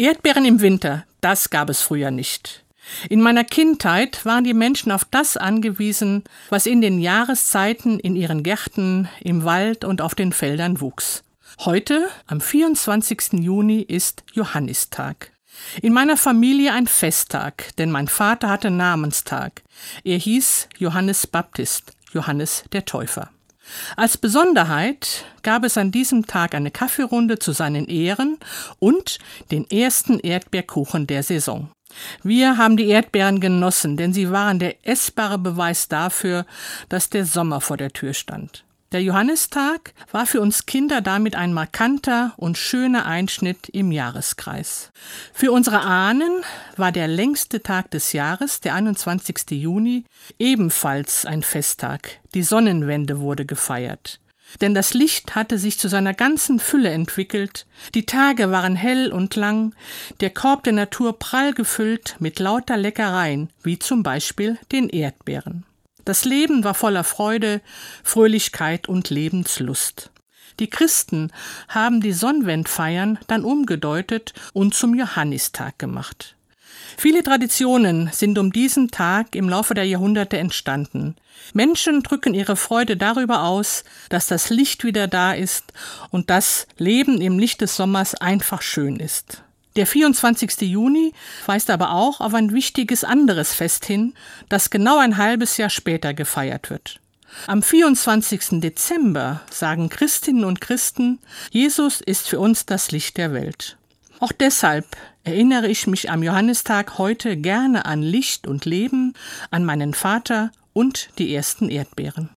Erdbeeren im Winter, das gab es früher nicht. In meiner Kindheit waren die Menschen auf das angewiesen, was in den Jahreszeiten in ihren Gärten, im Wald und auf den Feldern wuchs. Heute, am 24. Juni, ist Johannistag. In meiner Familie ein Festtag, denn mein Vater hatte Namenstag. Er hieß Johannes Baptist, Johannes der Täufer. Als Besonderheit gab es an diesem Tag eine Kaffeerunde zu seinen Ehren und den ersten Erdbeerkuchen der Saison. Wir haben die Erdbeeren genossen, denn sie waren der essbare Beweis dafür, dass der Sommer vor der Tür stand. Der Johannistag war für uns Kinder damit ein markanter und schöner Einschnitt im Jahreskreis. Für unsere Ahnen war der längste Tag des Jahres, der 21. Juni, ebenfalls ein Festtag. Die Sonnenwende wurde gefeiert. Denn das Licht hatte sich zu seiner ganzen Fülle entwickelt, die Tage waren hell und lang, der Korb der Natur prall gefüllt mit lauter Leckereien, wie zum Beispiel den Erdbeeren. Das Leben war voller Freude, Fröhlichkeit und Lebenslust. Die Christen haben die Sonnenwendfeiern dann umgedeutet und zum Johannistag gemacht. Viele Traditionen sind um diesen Tag im Laufe der Jahrhunderte entstanden. Menschen drücken ihre Freude darüber aus, dass das Licht wieder da ist und das Leben im Licht des Sommers einfach schön ist. Der 24. Juni weist aber auch auf ein wichtiges anderes Fest hin, das genau ein halbes Jahr später gefeiert wird. Am 24. Dezember sagen Christinnen und Christen, Jesus ist für uns das Licht der Welt. Auch deshalb erinnere ich mich am Johannistag heute gerne an Licht und Leben, an meinen Vater und die ersten Erdbeeren.